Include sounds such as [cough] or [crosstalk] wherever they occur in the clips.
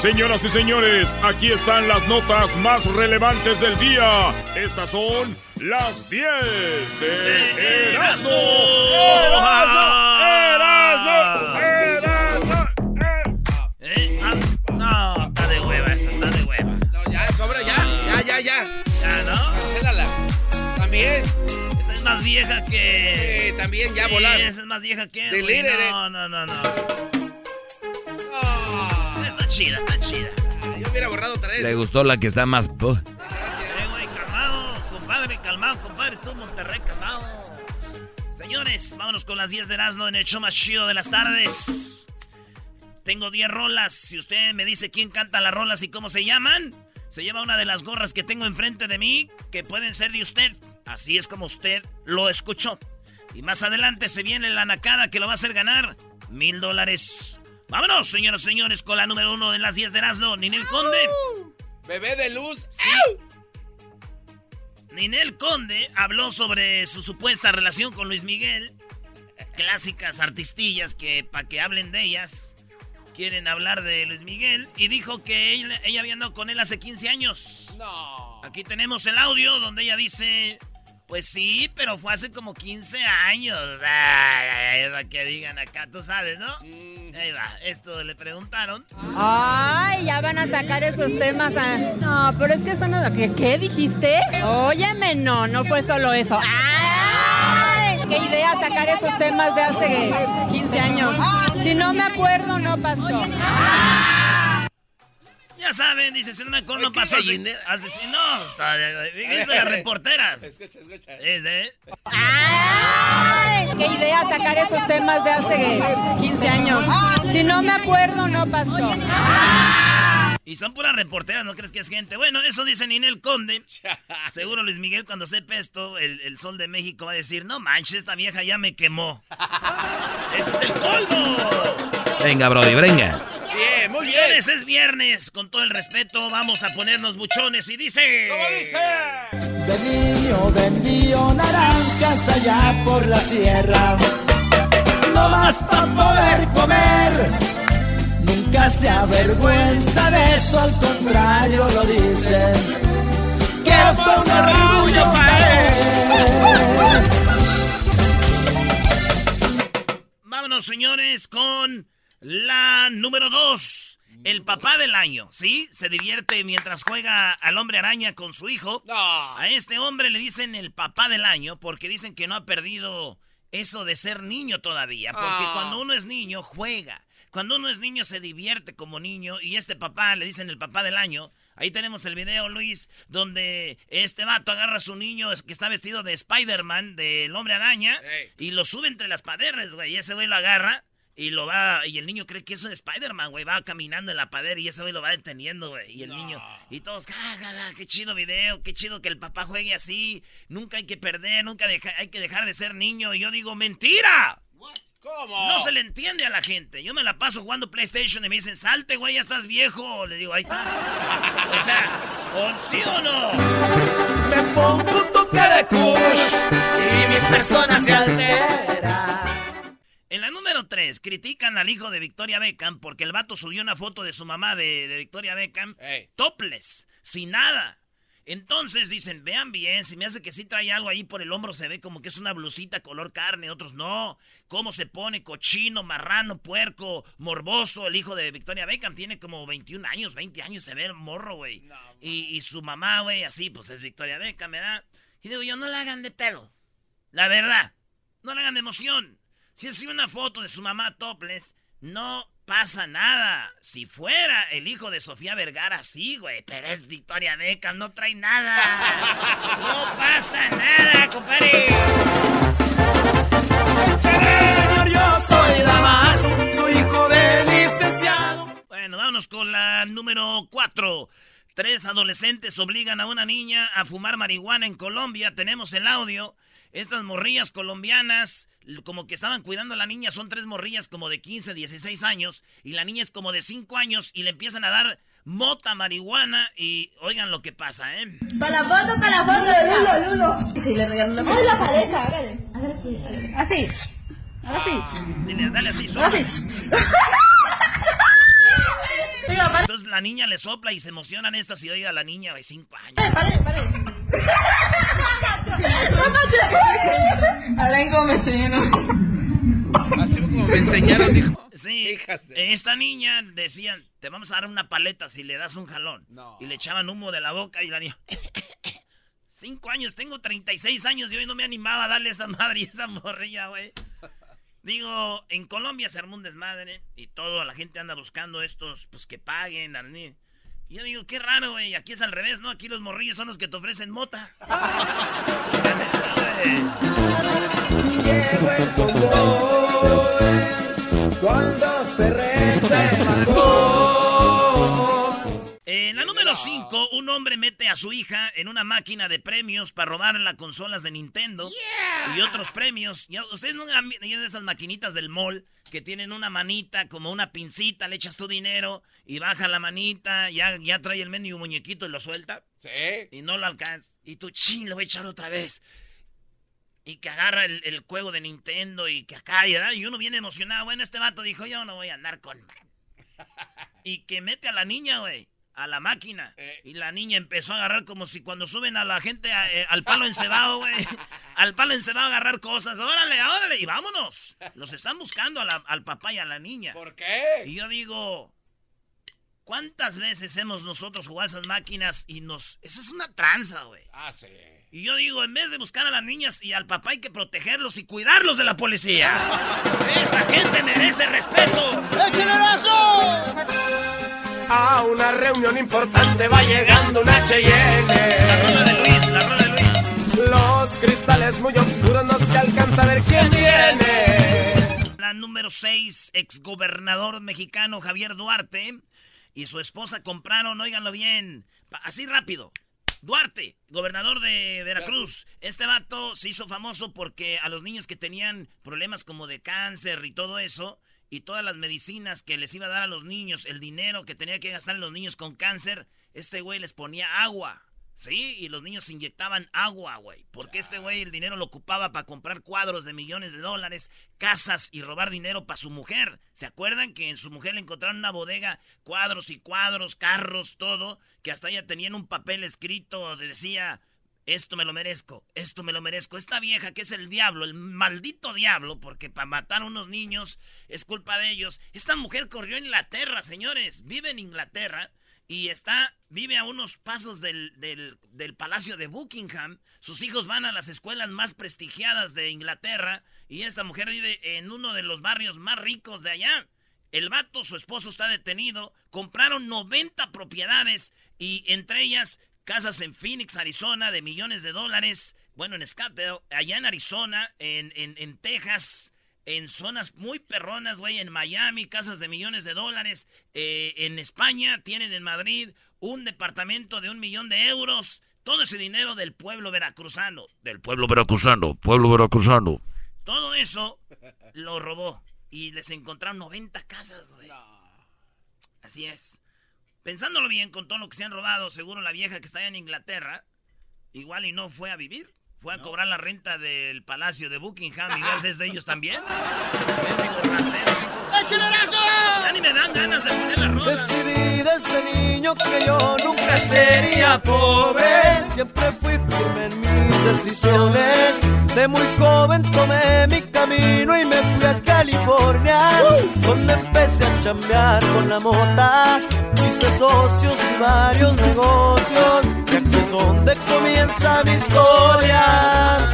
Señoras y señores, aquí están las notas más relevantes del día. Estas son las 10 de Erasmo. ¡Erasmo! ¡Erasmo! ¡Erasmo! Eh, ah, no, está de hueva esa, está de hueva. No, ya, sobra, ya, ya, ya, ya. Ya, ¿no? Cédala. También. Esa es más vieja que... Eh, también, ya Sí, volar. Esa es más vieja que... Eh. No, no, no, no. Chida, está chida. yo hubiera borrado otra vez. Le gustó la que está más... Eh, güey, calmado, compadre, calmado, compadre. Tú, Monterrey, calmado. Señores, vámonos con las 10 de Erasmo en el show más chido de las tardes. Tengo 10 rolas. Si usted me dice quién canta las rolas y cómo se llaman, se lleva una de las gorras que tengo enfrente de mí, que pueden ser de usted. Así es como usted lo escuchó. Y más adelante se viene la nacada que lo va a hacer ganar mil dólares. Vámonos, señoras y señores, con la número uno de las 10 de Erasmo, Ninel Conde. Bebé de luz. Ninel Conde habló sobre su supuesta relación con Luis Miguel. Clásicas artistillas que para que hablen de ellas quieren hablar de Luis Miguel y dijo que ella, ella había andado con él hace 15 años. No. Aquí tenemos el audio donde ella dice, pues sí, pero fue hace como 15 años. Ay, ay, ay, para que digan acá, tú sabes, ¿no? Ahí va, esto le preguntaron. Ay, ya van a sacar esos temas. a- No, pero es que eso no... ¿Qué, qué dijiste? Óyeme, no, no fue solo eso. ¡Ay! ¡Qué idea sacar esos temas de hace 15 años! Si no me acuerdo, no pasó. Ya saben, dice, si no me acuerdo, no pasó. así- gallinera. así- no, está, fíjense las reporteras. Escucha, escucha. Es de... ¡Ay! ¡Qué idea sacar esos temas de hace 15 años! Si no me acuerdo, no pasó. Y son puras reporteras, ¿no crees que es gente? Bueno, eso dice Ninel Conde. [laughs] Seguro Luis Miguel cuando sepa esto, el, el Sol de México va a decir, no manches, esta vieja ya me quemó. [laughs] ¡Ese es el colmo! Venga, Brody, venga. Bien, muy bien. Señores, es viernes, con todo el respeto, vamos a ponernos buchones y dice... ¿Cómo dice? De niño vendío naranjas allá por la sierra. No más para poder comer. Nunca se avergüenza de eso, al contrario lo dicen. Que fue un orgullo para él. Vámonos, señores, con la número dos. El papá del año, ¿sí? Se divierte mientras juega al hombre araña con su hijo. No. A este hombre le dicen el papá del año porque dicen que no ha perdido eso de ser niño todavía. Porque Ah. cuando uno es niño, juega. Cuando uno es niño, se divierte como niño. Y este papá le dicen el papá del año. Ahí tenemos el video, Luis, donde este vato agarra a su niño que está vestido de Spider-Man, del hombre araña, y lo sube entre las paredes, güey. Y ese güey lo agarra y lo va. Y el niño cree que es un Spider-Man, güey. Va caminando en la pared y ese güey lo va deteniendo, güey. Y el niño. Y todos, ja, ja, ja, qué chido video, qué chido que el papá juegue así. Nunca hay que perder, nunca deja- hay que dejar de ser niño. Y yo digo, ¡mentira! ¿Cómo? No se le entiende a la gente. Yo me la paso jugando PlayStation y me dicen, salte, güey, ya estás viejo. Le digo, ahí está. o sea, ¿o sí o no? Me pongo un toque de kush y mi persona se altera. Número 3, critican al hijo de Victoria Beckham porque el vato subió una foto de su mamá de, de Victoria Beckham Ey. topless, sin nada. Entonces dicen, vean bien, si me hace que sí trae algo ahí por el hombro, se ve como que es una blusita color carne, otros no. ¿Cómo se pone? Cochino, marrano, puerco, morboso. El hijo de Victoria Beckham tiene como 21 años, 20 años, se ve el morro, güey. y, y su mamá, güey, así, pues es Victoria Beckham, ¿verdad? Y digo yo, no la hagan de pelo. La verdad, no la hagan de emoción. Si es una foto de su mamá topless, no pasa nada. Si fuera el hijo de Sofía Vergara, sí, güey. Pero es Victoria Beckham, no trae nada. No pasa nada, compadre. Señor, yo soy Damas, su hijo de licenciado. Bueno, vámonos con la número 4. Tres adolescentes obligan a una niña a fumar marihuana en Colombia. Tenemos el audio. Estas morrillas colombianas, como que estaban cuidando a la niña, son tres morrillas como de 15, 16 años. Y la niña es como de 5 años y le empiezan a dar mota marihuana. Y oigan lo que pasa, ¿eh? Para la foto, para la foto de Lulo, Lulo. Sí, le regaló la cabeza, hágale. Así. Ahora sí. Dile, dale así, Ahora [laughs] Entonces la niña le sopla y se emocionan estas y oiga a la niña de 5 años. Alain Gómez, señor. Así como me enseñaron, dijo. Sí, Fíjate. esta niña decían, te vamos a dar una paleta si le das un jalón. No. Y le echaban humo de la boca y la niña... [laughs] Cinco años, tengo 36 años y hoy no me animaba a darle esa madre y esa morrilla, güey. Digo, en Colombia se armó un desmadre y todo, la gente anda buscando estos, pues que paguen. Y yo digo, qué raro, güey, aquí es al revés, ¿no? Aquí los morrillos son los que te ofrecen mota. [laughs] [laughs] Cuando se la número 5, un hombre mete a su hija en una máquina de premios para robar las consolas de Nintendo y otros premios. Ustedes no han visto de esas maquinitas del mall que tienen una manita como una pincita, le echas tu dinero y baja la manita, ya, ya trae el mendigo muñequito y lo suelta Sí. y no lo alcanza. Y tú, ching, lo voy a echar otra vez. Y que agarra el, el juego de Nintendo y que acá, ¿verdad? Y uno viene emocionado. Bueno, este vato dijo, yo no voy a andar con... [laughs] Y que mete a la niña, güey, a la máquina. Eh. Y la niña empezó a agarrar como si cuando suben a la gente a- eh, al palo encebado, güey. [laughs] al palo encebado a agarrar cosas. Órale, órale, y vámonos. Los están buscando a la- al papá y a la niña. ¿Por qué? Y yo digo, ¿cuántas veces hemos nosotros jugado esas máquinas y nos... Esa es una tranza, güey. Ah, sí. Y yo digo, en vez de buscar a las niñas y al papá hay que protegerlos y cuidarlos de la policía. [laughs] Esa gente merece respeto. A una reunión importante va llegando una La rola de Cheyenne. Luis, la rola de Luis. Los cristales muy oscuros no se alcanza a ver quién viene. La número 6, exgobernador mexicano Javier Duarte y su esposa compraron, óiganlo bien, así rápido. Duarte, gobernador de Veracruz. Este vato se hizo famoso porque a los niños que tenían problemas como de cáncer y todo eso, y todas las medicinas que les iba a dar a los niños, el dinero que tenía que gastar en los niños con cáncer, este güey les ponía agua. Sí, y los niños se inyectaban agua, güey. Porque este güey el dinero lo ocupaba para comprar cuadros de millones de dólares, casas y robar dinero para su mujer. ¿Se acuerdan que en su mujer le encontraron una bodega, cuadros y cuadros, carros, todo? Que hasta ella tenía en un papel escrito donde decía, esto me lo merezco, esto me lo merezco. Esta vieja que es el diablo, el maldito diablo, porque para matar a unos niños es culpa de ellos. Esta mujer corrió a Inglaterra, señores, vive en Inglaterra y está, vive a unos pasos del, del, del Palacio de Buckingham. Sus hijos van a las escuelas más prestigiadas de Inglaterra y esta mujer vive en uno de los barrios más ricos de allá. El vato, su esposo está detenido, compraron 90 propiedades y entre ellas casas en Phoenix, Arizona, de millones de dólares. Bueno, en Scottsdale, allá en Arizona, en, en, en Texas, en zonas muy perronas, güey, en Miami, casas de millones de dólares. Eh, en España tienen en Madrid un departamento de un millón de euros. Todo ese dinero del pueblo veracruzano. Del pueblo veracruzano, pueblo veracruzano. Todo eso lo robó. Y les encontraron 90 casas, güey. Así es. Pensándolo bien con todo lo que se han robado, seguro la vieja que está allá en Inglaterra, igual y no fue a vivir. Fue a cobrar la renta del palacio de Buckingham, igual [laughs] desde ellos también. Hijos. Ya ni me dan ganas de poner la rola. Decidí desde niño que yo nunca sería pobre. Siempre fui firme en mis decisiones. De muy joven tomé mi camino y me fui a California. Donde empecé a chambear con la mota. Hice socios y varios negocios. Y aquí es donde comienza mi historia.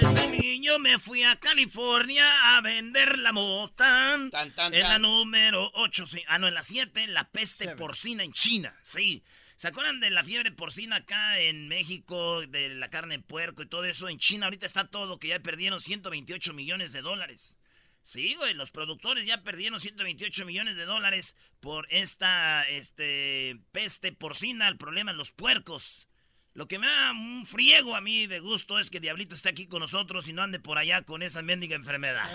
Desde niño me fui a California a vender la mota. Tan, tan, en la tan. número 8, sí. Ah, no, en la 7, la peste porcina en China. Sí. ¿Se acuerdan de la fiebre porcina acá en México, de la carne de puerco y todo eso? En China ahorita está todo, que ya perdieron 128 millones de dólares. Sí, güey, los productores ya perdieron 128 millones de dólares por esta este, peste porcina, el problema en los puercos. Lo que me da un friego a mí de gusto es que Diablito esté aquí con nosotros y no ande por allá con esa mendiga enfermedad.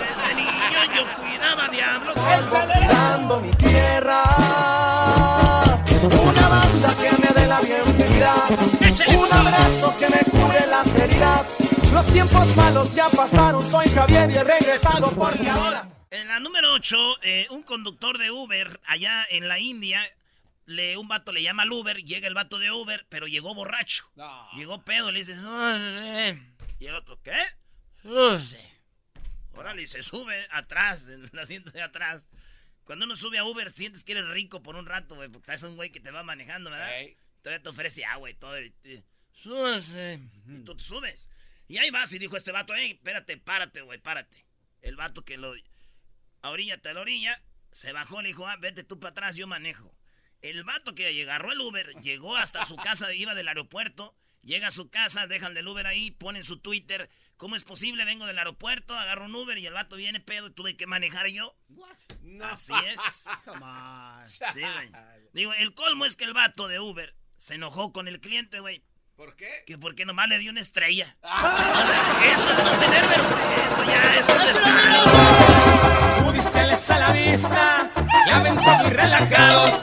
Desde niño yo cuidaba a Diablo. Dando mi tierra. Una banda que me dé la bienvenida. Un abrazo que me cure las heridas. Los tiempos malos ya pasaron. Soy Javier y he regresado porque ahora. En la número 8, eh, un conductor de Uber allá en la India, le, un vato le llama al Uber, llega el vato de Uber, pero llegó borracho. Llegó pedo, le dice, y el otro, ¿qué? Órale, se sube atrás, en el asiento de atrás. Cuando uno sube a Uber, sientes que eres rico por un rato, güey, porque es un güey que te va manejando, ¿verdad? Todavía te ofrece agua y todo. Y, y, y tú te subes. Y ahí vas y dijo este vato, hey, espérate, párate, güey, párate. El vato que lo... A orilla, a la orilla, se bajó, le dijo, ah, vete tú para atrás, yo manejo. El vato que agarró el Uber, llegó hasta su casa, iba del aeropuerto, llega a su casa, dejan el Uber ahí, ponen su Twitter, ¿cómo es posible? Vengo del aeropuerto, agarro un Uber y el vato viene pedo y tuve que manejar yo. No. Así es. Sí, güey. Digo, el colmo es que el vato de Uber se enojó con el cliente, güey. ¿Por qué? Que porque nomás le dio una estrella. [laughs] Eso es no tener Eso ya es un a la vista, ya ven muy relajados.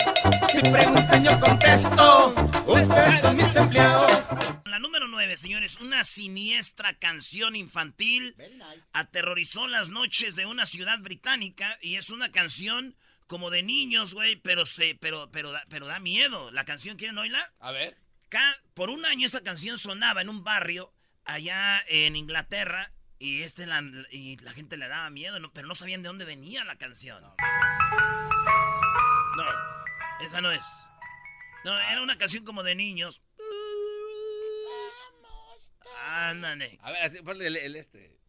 Si preguntan yo contesto, ustedes son mis empleados. La número 9, señores, una siniestra canción infantil aterrorizó las noches de una ciudad británica y es una canción como de niños, güey, pero se pero pero pero da miedo. La canción quieren oírla? A ver por un año esta canción sonaba en un barrio allá en Inglaterra y, este la, y la gente le daba miedo, pero no sabían de dónde venía la canción. No, esa no es. No, era una canción como de niños. Ándale. A ver, ponle el este.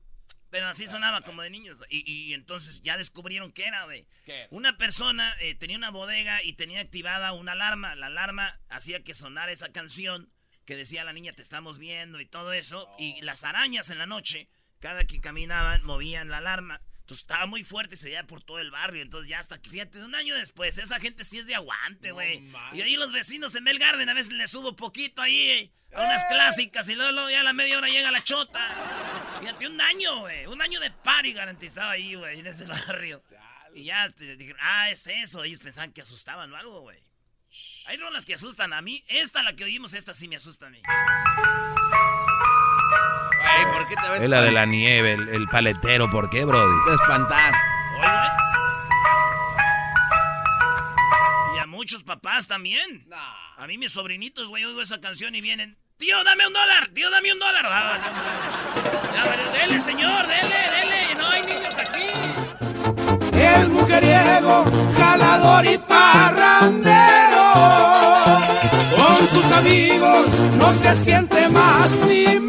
Pero así sonaba como de niños. Y, entonces ya descubrieron que era, güey. Una persona eh, tenía una bodega y tenía activada una alarma. La alarma hacía que sonara esa canción que decía la niña te estamos viendo y todo eso. Y oh. las arañas en la noche, cada que caminaban, movían la alarma. Entonces estaba muy fuerte y se veía por todo el barrio. Entonces ya hasta que, fíjate, un año después, esa gente sí es de aguante, güey. y ahí los vecinos en Belgarden a veces les subo poquito ahí a unas clásicas y luego, ya a la media hora llega la chota. Fíjate, un año, güey. Un año de party garantizado ahí, güey, en ese barrio. Y ya te dijeron, ah, es eso. Ellos pensaban que asustaban o algo, güey. Hay rolas que asustan a mí. Esta, la que oímos, esta sí me asusta a mí. ¿Por qué te ves Es la de la nieve, el, paletero, ¿por qué, Brody? Te espantar. Y a muchos papás también. A mí mis sobrinitos, güey, oigo esa canción y vienen. Tío, dame un dólar, tío, dame un dólar. Ah, dele, señor, dele, dele. No hay niños aquí. Es mujeriego, jalador y parrandero. Con sus amigos no se siente más ni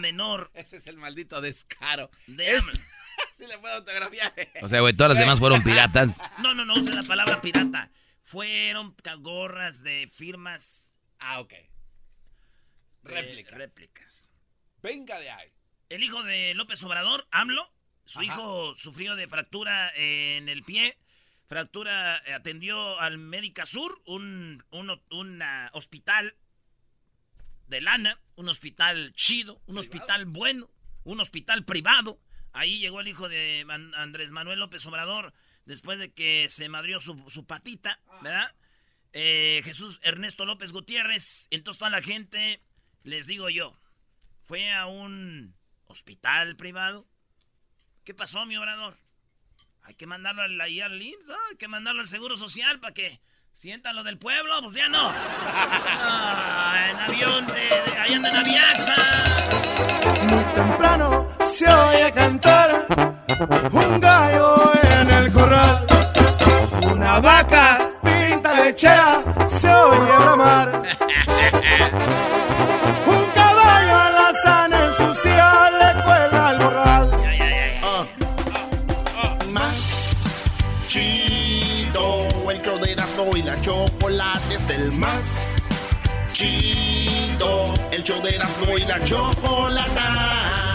menor. Ese es el maldito descaro. De [laughs] sí le puedo autografiar. O sea, güey, todas las demás fueron piratas. [laughs] No, no, no use la palabra pirata. Fueron gorras de firmas. Ah, ok. Réplicas. Réplicas. Venga de ahí. El hijo de López Obrador, AMLO, su hijo sufrió de fractura en el pie. Fractura, eh, atendió al Médica Sur, un, un hospital de lana, un hospital chido, un hospital bueno, un hospital privado. Ahí llegó el hijo de Andrés Manuel López Obrador después de que se madrió su, patita, ¿verdad? Eh, Jesús Ernesto López Gutiérrez. Entonces toda la gente, les digo yo, fue a un hospital privado. ¿Qué pasó, mi obrador? Hay que mandarlo ahí al IMSS, hay que mandarlo al Seguro Social para que Sientan lo del pueblo, pues ya no. Ah, en avión de, de en Aviaxa. Muy temprano se oye cantar un gallo en el corral. Una vaca pinta de chea se oye bramar. Es el más chido. El show de Erasmo y la chocolate